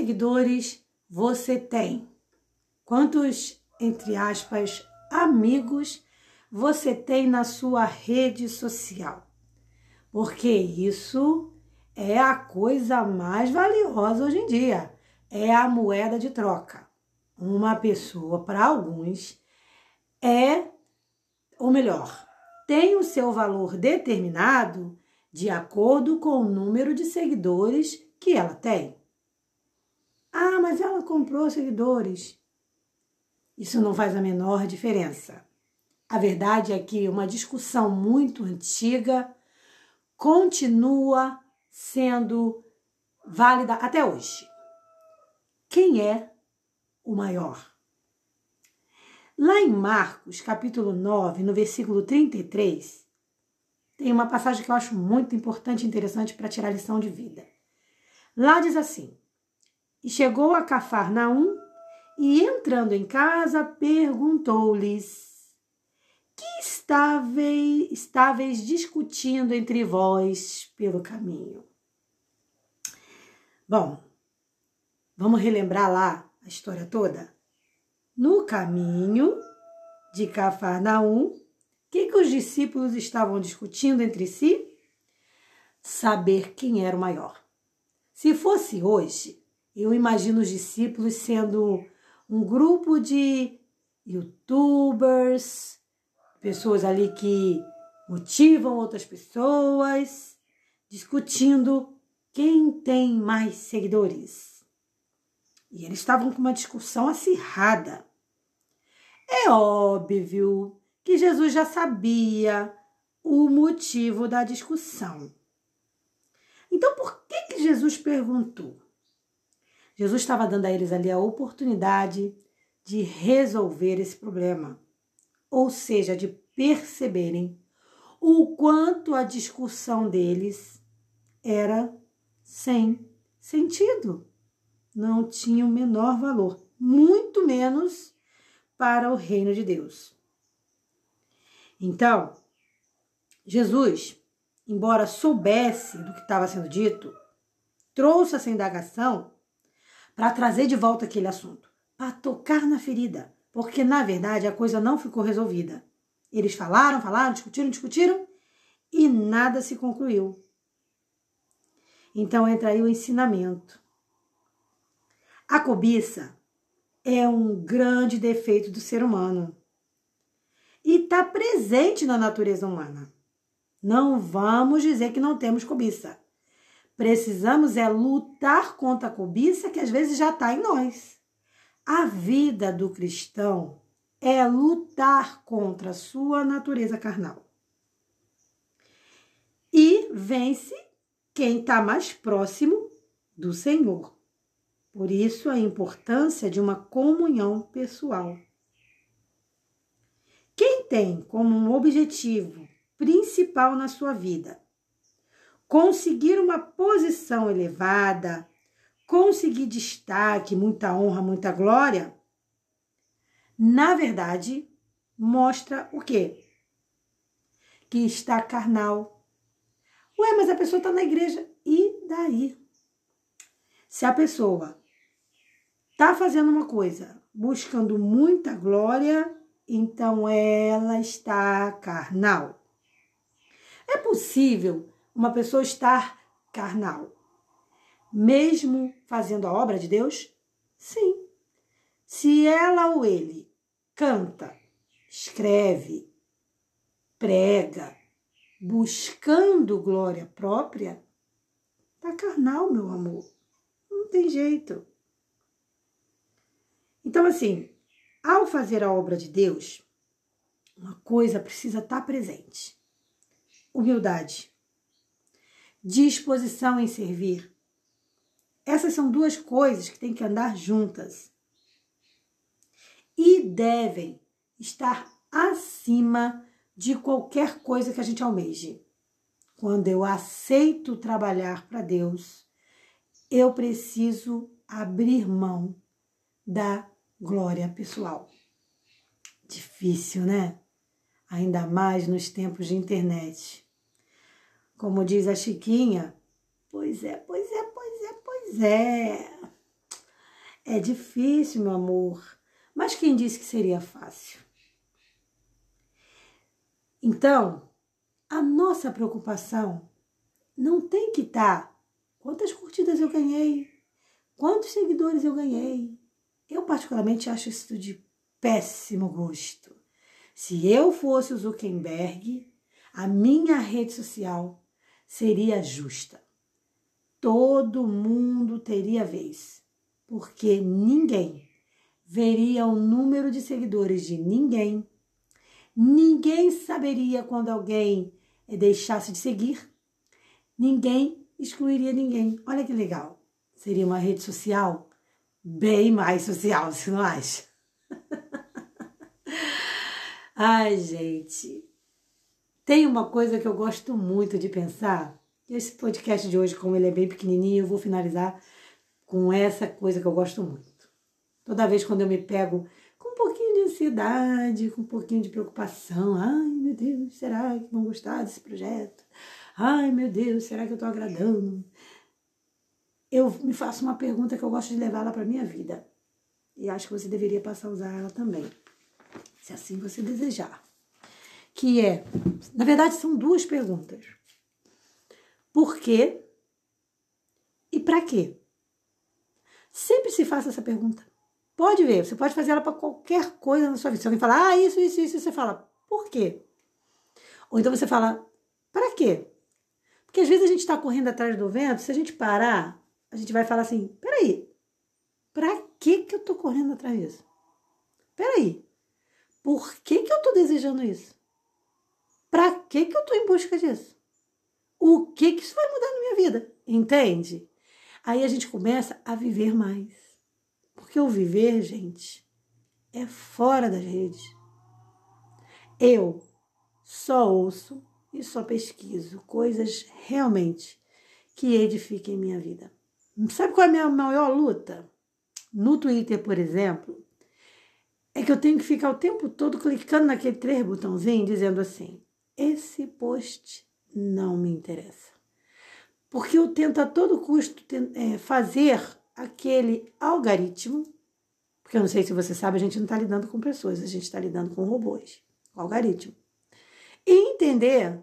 seguidores você tem? Quantos, entre aspas, amigos você tem na sua rede social? Porque isso é a coisa mais valiosa hoje em dia. É a moeda de troca. Uma pessoa, para alguns, é, ou melhor, tem o seu valor determinado de acordo com o número de seguidores que ela tem. Ah, mas ela comprou seguidores. Isso não faz a menor diferença. A verdade é que uma discussão muito antiga continua sendo válida até hoje. Quem é o maior? Lá em Marcos, capítulo 9, no versículo 33, tem uma passagem que eu acho muito importante e interessante para tirar lição de vida. Lá diz assim: E chegou a Cafarnaum e, entrando em casa, perguntou-lhes: Que estáveis, estáveis discutindo entre vós pelo caminho? Bom, vamos relembrar lá a história toda? No caminho de Cafarnaum, o que, que os discípulos estavam discutindo entre si? Saber quem era o maior. Se fosse hoje, eu imagino os discípulos sendo um grupo de youtubers, pessoas ali que motivam outras pessoas, discutindo quem tem mais seguidores. E eles estavam com uma discussão acirrada. É óbvio que Jesus já sabia o motivo da discussão. Então, por que, que Jesus perguntou? Jesus estava dando a eles ali a oportunidade de resolver esse problema, ou seja, de perceberem o quanto a discussão deles era sem sentido, não tinha o menor valor, muito menos para o reino de Deus. Então, Jesus, embora soubesse do que estava sendo dito, trouxe essa indagação para trazer de volta aquele assunto, para tocar na ferida, porque na verdade a coisa não ficou resolvida. Eles falaram, falaram, discutiram, discutiram e nada se concluiu. Então entra aí o ensinamento. A cobiça é um grande defeito do ser humano e está presente na natureza humana. Não vamos dizer que não temos cobiça. Precisamos é lutar contra a cobiça que às vezes já está em nós. A vida do cristão é lutar contra a sua natureza carnal. E vence quem está mais próximo do Senhor. Por isso, a importância de uma comunhão pessoal. Quem tem como um objetivo principal na sua vida conseguir uma posição elevada, conseguir destaque, muita honra, muita glória, na verdade, mostra o quê? Que está carnal. Ué, mas a pessoa está na igreja. E daí? Se a pessoa está fazendo uma coisa buscando muita glória, então ela está carnal. É possível uma pessoa estar carnal, mesmo fazendo a obra de Deus? Sim. Se ela ou ele canta, escreve, prega, buscando glória própria, tá carnal, meu amor. Não tem jeito. Então, assim, ao fazer a obra de Deus, uma coisa precisa estar presente: humildade, disposição em servir. Essas são duas coisas que têm que andar juntas e devem estar acima de qualquer coisa que a gente almeje. Quando eu aceito trabalhar para Deus, eu preciso abrir mão da glória pessoal. Difícil, né? Ainda mais nos tempos de internet. Como diz a Chiquinha, pois é, pois é, pois é, pois é. É difícil, meu amor, mas quem disse que seria fácil? Então, a nossa preocupação não tem que estar tá, quantas curtidas eu ganhei, quantos seguidores eu ganhei. Eu particularmente acho isso de péssimo gosto. Se eu fosse o Zuckerberg, a minha rede social seria justa. Todo mundo teria vez, porque ninguém veria o número de seguidores de ninguém. Ninguém saberia quando alguém deixasse de seguir. Ninguém excluiria ninguém. Olha que legal. Seria uma rede social bem mais social, você não acha? Ai, gente. Tem uma coisa que eu gosto muito de pensar. Esse podcast de hoje, como ele é bem pequenininho, eu vou finalizar com essa coisa que eu gosto muito. Toda vez quando eu me pego com um pouquinho de ansiedade, com um pouquinho de preocupação, ai meu Deus, será que vão gostar desse projeto? Ai meu Deus, será que eu estou agradando? Eu me faço uma pergunta que eu gosto de levar ela para minha vida. E acho que você deveria passar a usar ela também, se assim você desejar. Que é, na verdade, são duas perguntas. Por quê e para quê? Sempre se faça essa pergunta. Pode ver, você pode fazer ela para qualquer coisa na sua vida. Se alguém falar, ah, isso, isso, isso, você fala, por quê? Ou então você fala, para quê? Porque às vezes a gente está correndo atrás do vento, se a gente parar, a gente vai falar assim, peraí, para que que eu tô correndo atrás disso? Peraí, por que que eu tô desejando isso? Para que que eu tô em busca disso? O que que isso vai mudar na minha vida? Entende? Aí a gente começa a viver mais. Porque o viver, gente, é fora das redes. Eu só ouço e só pesquiso coisas realmente que edifiquem minha vida. Sabe qual é a minha maior luta? No Twitter, por exemplo, é que eu tenho que ficar o tempo todo clicando naquele três botãozinho dizendo assim: esse post não me interessa. Porque eu tento a todo custo é, fazer aquele algoritmo, porque eu não sei se você sabe, a gente não está lidando com pessoas, a gente está lidando com robôs, com algoritmo. E entender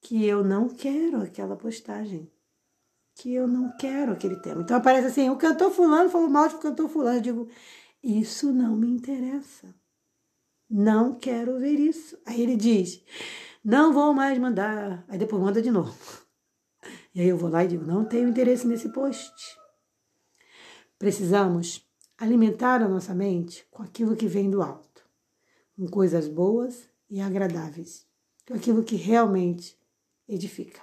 que eu não quero aquela postagem, que eu não quero aquele tema. Então aparece assim, o cantor fulano falou mal de cantor fulano. Eu digo, isso não me interessa. Não quero ver isso. Aí ele diz, não vou mais mandar. Aí depois manda de novo. E aí eu vou lá e digo, não tenho interesse nesse post. Precisamos alimentar a nossa mente com aquilo que vem do alto, com coisas boas e agradáveis, com aquilo que realmente edifica.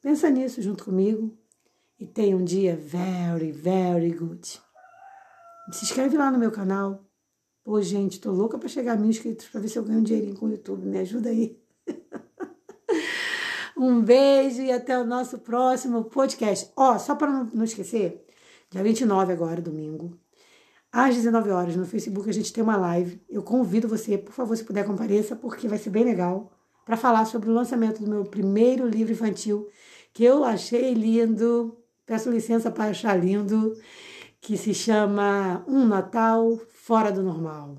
Pensa nisso junto comigo e tenha um dia very, very good. Se inscreve lá no meu canal. Pô, gente, tô louca para chegar a mil inscritos para ver se eu ganho um dinheirinho com o YouTube. Me ajuda aí. um beijo e até o nosso próximo podcast. Ó, só para não esquecer, dia 29 agora, domingo, às 19 horas no Facebook a gente tem uma live. Eu convido você, por favor, se puder compareça, porque vai ser bem legal, para falar sobre o lançamento do meu primeiro livro infantil, que eu achei lindo. Peço licença para achar lindo, que se chama Um Natal Fora do Normal.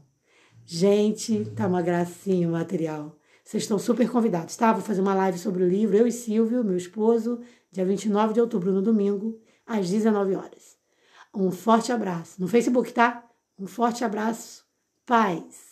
Gente, tá uma gracinha o material. Vocês estão super convidados, tá? Vou fazer uma live sobre o livro, eu e Silvio, meu esposo, dia 29 de outubro, no domingo, às 19 horas. Um forte abraço. No Facebook, tá? Um forte abraço. Paz.